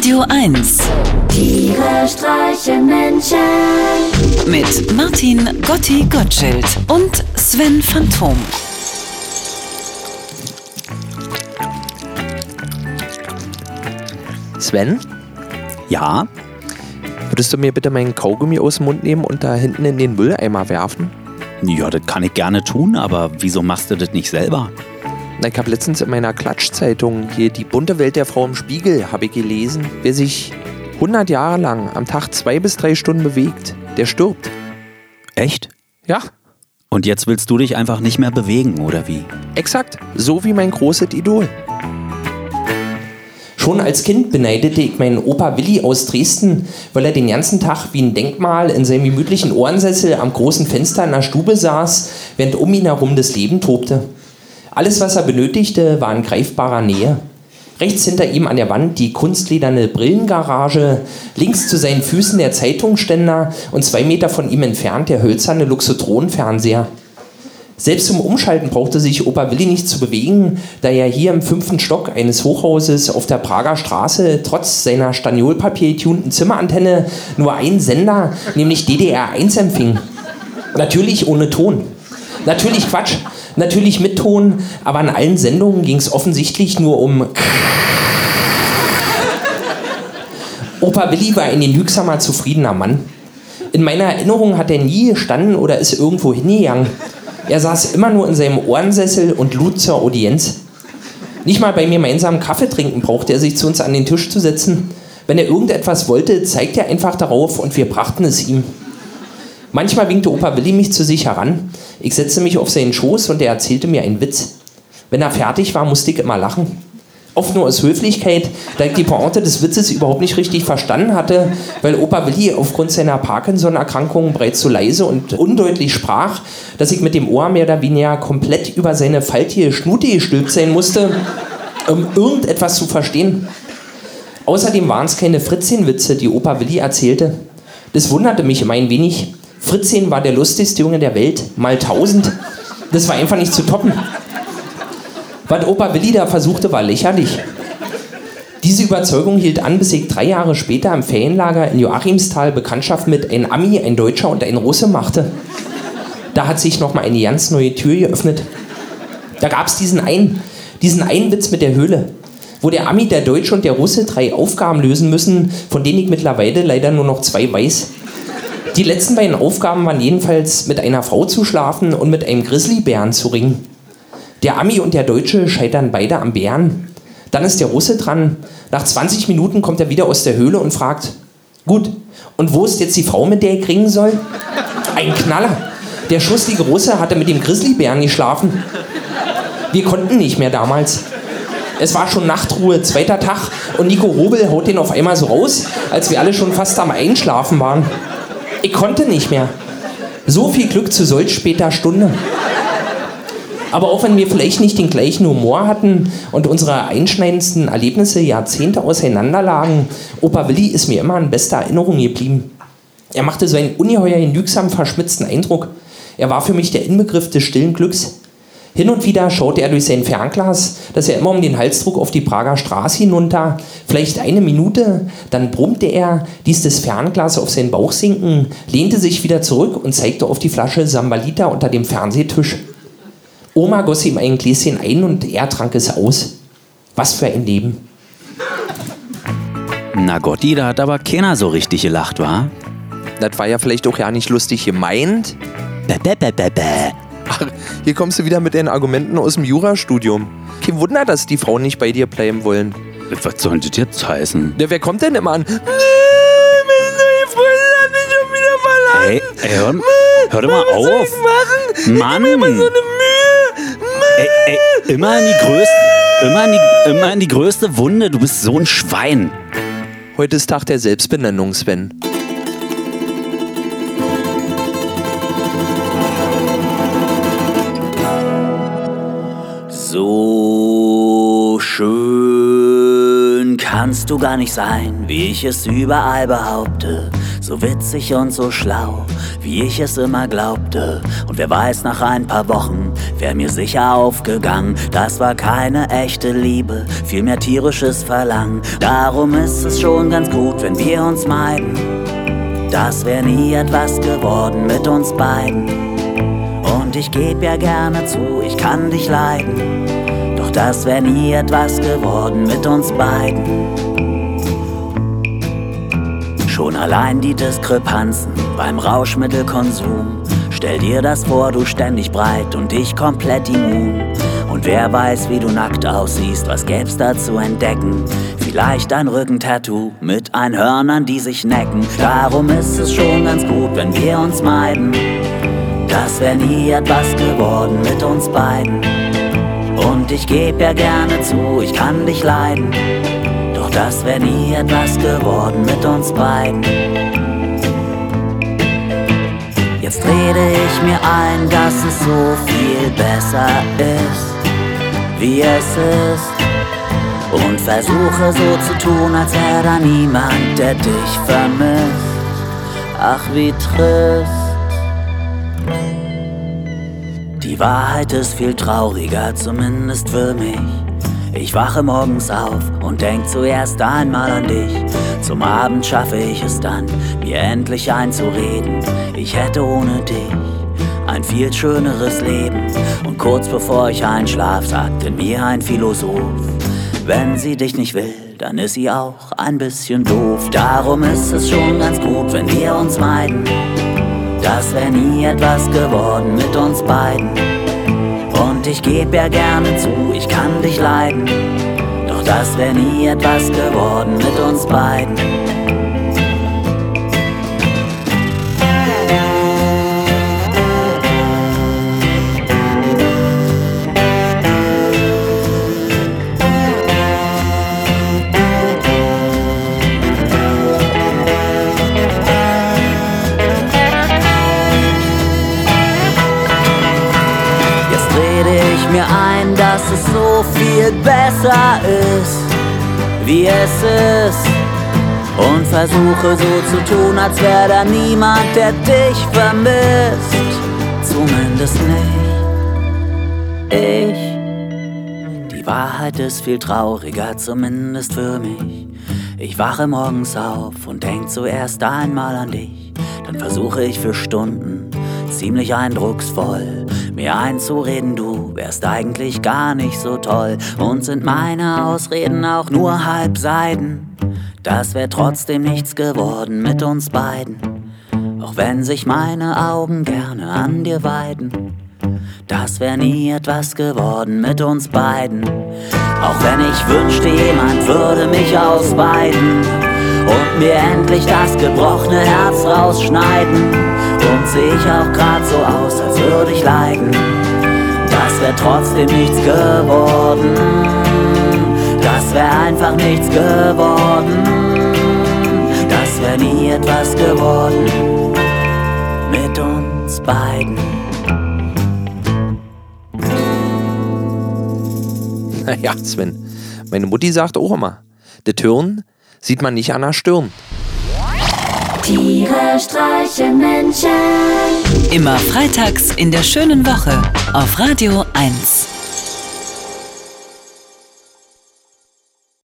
Radio 1 Tiere streichen Menschen. mit Martin Gotti Gottschild und Sven Phantom. Sven, Ja, würdest du mir bitte meinen Kaugummi aus dem Mund nehmen und da hinten in den Mülleimer werfen? ja, das kann ich gerne tun, aber wieso machst du das nicht selber? Na, ich habe letztens in meiner Klatschzeitung hier die bunte Welt der Frau im Spiegel habe ich gelesen. Wer sich 100 Jahre lang am Tag zwei bis drei Stunden bewegt, der stirbt. Echt? Ja, Und jetzt willst du dich einfach nicht mehr bewegen, oder wie? exakt. So wie mein großes Idol. Schon als Kind beneidete ich meinen Opa Willi aus Dresden, weil er den ganzen Tag wie ein Denkmal in seinem gemütlichen Ohrensessel am großen Fenster in der Stube saß, während um ihn herum das Leben tobte. Alles, was er benötigte, war in greifbarer Nähe. Rechts hinter ihm an der Wand die kunstlederne Brillengarage, links zu seinen Füßen der Zeitungsständer und zwei Meter von ihm entfernt der hölzerne Luxotron-Fernseher. Selbst zum Umschalten brauchte sich Opa Willi nicht zu bewegen, da er hier im fünften Stock eines Hochhauses auf der Prager Straße trotz seiner Staniolpapier-tunten Zimmerantenne nur einen Sender, nämlich DDR1 empfing. Natürlich ohne Ton. Natürlich Quatsch. Natürlich mit Ton, aber an allen Sendungen ging es offensichtlich nur um. Opa Willi war ein genügsamer, zufriedener Mann. In meiner Erinnerung hat er nie gestanden oder ist irgendwo hingegangen. Er saß immer nur in seinem Ohrensessel und lud zur Audienz. Nicht mal beim gemeinsamen Kaffee trinken brauchte er sich zu uns an den Tisch zu setzen. Wenn er irgendetwas wollte, zeigte er einfach darauf und wir brachten es ihm. Manchmal winkte Opa Willi mich zu sich heran. Ich setzte mich auf seinen Schoß und er erzählte mir einen Witz. Wenn er fertig war, musste ich immer lachen. Oft nur aus Höflichkeit, da ich die Pointe des Witzes überhaupt nicht richtig verstanden hatte, weil Opa Willi aufgrund seiner Parkinson-Erkrankung bereits so leise und undeutlich sprach, dass ich mit dem Ohr mehr oder weniger komplett über seine faltige Schnute gestülpt sein musste, um irgendetwas zu verstehen. Außerdem waren es keine Fritzchen-Witze, die Opa Willi erzählte. Das wunderte mich immer ein wenig. Fritzchen war der lustigste Junge der Welt, mal tausend. Das war einfach nicht zu toppen. Was Opa Willi da versuchte, war lächerlich. Diese Überzeugung hielt an, bis ich drei Jahre später im Ferienlager in Joachimsthal Bekanntschaft mit ein Ami, ein Deutscher und ein Russe machte. Da hat sich nochmal eine ganz neue Tür geöffnet. Da gab es diesen einen, diesen einen Witz mit der Höhle, wo der Ami, der Deutsche und der Russe drei Aufgaben lösen müssen, von denen ich mittlerweile leider nur noch zwei weiß. Die letzten beiden Aufgaben waren jedenfalls mit einer Frau zu schlafen und mit einem Grizzlybären zu ringen. Der Ami und der Deutsche scheitern beide am Bären. Dann ist der Russe dran. Nach 20 Minuten kommt er wieder aus der Höhle und fragt: Gut, und wo ist jetzt die Frau, mit der ich ringen soll? Ein Knaller. Der schusslige Russe hatte mit dem Grizzlybären geschlafen. Wir konnten nicht mehr damals. Es war schon Nachtruhe, zweiter Tag, und Nico Hobel haut den auf einmal so raus, als wir alle schon fast am Einschlafen waren. Ich konnte nicht mehr. So viel Glück zu solch später Stunde. Aber auch wenn wir vielleicht nicht den gleichen Humor hatten und unsere einschneidendsten Erlebnisse Jahrzehnte auseinanderlagen, Opa Willi ist mir immer in bester Erinnerung geblieben. Er machte so einen ungeheuer genügsam verschmitzten Eindruck. Er war für mich der Inbegriff des stillen Glücks. Hin und wieder schaute er durch sein Fernglas, das er immer um den Hals trug, auf die Prager Straße hinunter. Vielleicht eine Minute, dann brummte er, ließ das Fernglas auf seinen Bauch sinken, lehnte sich wieder zurück und zeigte auf die Flasche Sambalita unter dem Fernsehtisch. Oma goss ihm ein Gläschen ein und er trank es aus. Was für ein Leben. Na Gotti, da hat aber keiner so richtig gelacht, wa? Das war ja vielleicht auch ja nicht lustig gemeint. Bäh, bäh, bäh, bäh, bäh. Ach, hier kommst du wieder mit deinen Argumenten aus dem Jurastudium. Kein Wunder, dass die Frauen nicht bei dir bleiben wollen. Was soll das jetzt heißen? Ja, wer kommt denn immer an? Nee, meine neue Freundin hat mich schon wieder verlassen. Ey, ey hör, hör doch mal Was soll auf. ich machen? Mann. Ich immer so eine Mühe. Ey, ey, immer in die größte, immer in die, immer in die größte Wunde. Du bist so ein Schwein. Heute ist Tag der Selbstbenennung, Sven. Kannst du gar nicht sein, wie ich es überall behaupte. so witzig und so schlau, wie ich es immer glaubte. Und wer weiß, nach ein paar Wochen wär mir sicher aufgegangen, das war keine echte Liebe, vielmehr tierisches Verlangen. Darum ist es schon ganz gut, wenn wir uns meiden. Das wär nie etwas geworden mit uns beiden. Und ich geb ja gerne zu, ich kann dich leiden. Doch das wär nie etwas geworden mit uns beiden. Schon allein die Diskrepanzen beim Rauschmittelkonsum. Stell dir das vor, du ständig breit und ich komplett immun. Und wer weiß, wie du nackt aussiehst, was gäb's da zu entdecken? Vielleicht ein Rückentattoo mit Einhörnern, die sich necken. Darum ist es schon ganz gut, wenn wir uns meiden. Das wär nie etwas geworden mit uns beiden. Und ich geb ja gerne zu, ich kann dich leiden. Doch das wär nie etwas geworden mit uns beiden. Jetzt rede ich mir ein, dass es so viel besser ist, wie es ist. Und versuche so zu tun, als wäre da niemand, der dich vermisst. Ach, wie trist. Die Wahrheit ist viel trauriger, zumindest für mich. Ich wache morgens auf und denk zuerst einmal an dich. Zum Abend schaffe ich es dann, mir endlich einzureden. Ich hätte ohne dich ein viel schöneres Leben. Und kurz bevor ich einschlaf, sagte mir ein Philosoph, wenn sie dich nicht will, dann ist sie auch ein bisschen doof. Darum ist es schon ganz gut, wenn wir uns meiden. Das wär nie etwas geworden mit uns beiden. Und ich geb ja gerne zu, ich kann dich leiden. Doch das wär nie etwas geworden mit uns beiden. Mir ein, dass es so viel besser ist, wie es ist. Und versuche so zu tun, als wäre da niemand, der dich vermisst. Zumindest nicht ich. Die Wahrheit ist viel trauriger, zumindest für mich. Ich wache morgens auf und denk zuerst einmal an dich. Dann versuche ich für Stunden, ziemlich eindrucksvoll, mir einzureden, du wärst eigentlich gar nicht so toll. Und sind meine Ausreden auch nur Halbseiden? Das wär trotzdem nichts geworden mit uns beiden. Auch wenn sich meine Augen gerne an dir weiden. Das wär nie etwas geworden mit uns beiden. Auch wenn ich wünschte, jemand würde mich ausweiden und mir endlich das gebrochene Herz rausschneiden. Und seh ich auch grad so aus, als würde ich leiden. Das wär trotzdem nichts geworden. Das wär einfach nichts geworden. Das wär nie etwas geworden mit uns beiden. Ja, Sven. Meine Mutti sagt auch immer, der Türen sieht man nicht an der Stirn. Tiere streichen Menschen. Immer freitags in der schönen Woche auf Radio 1.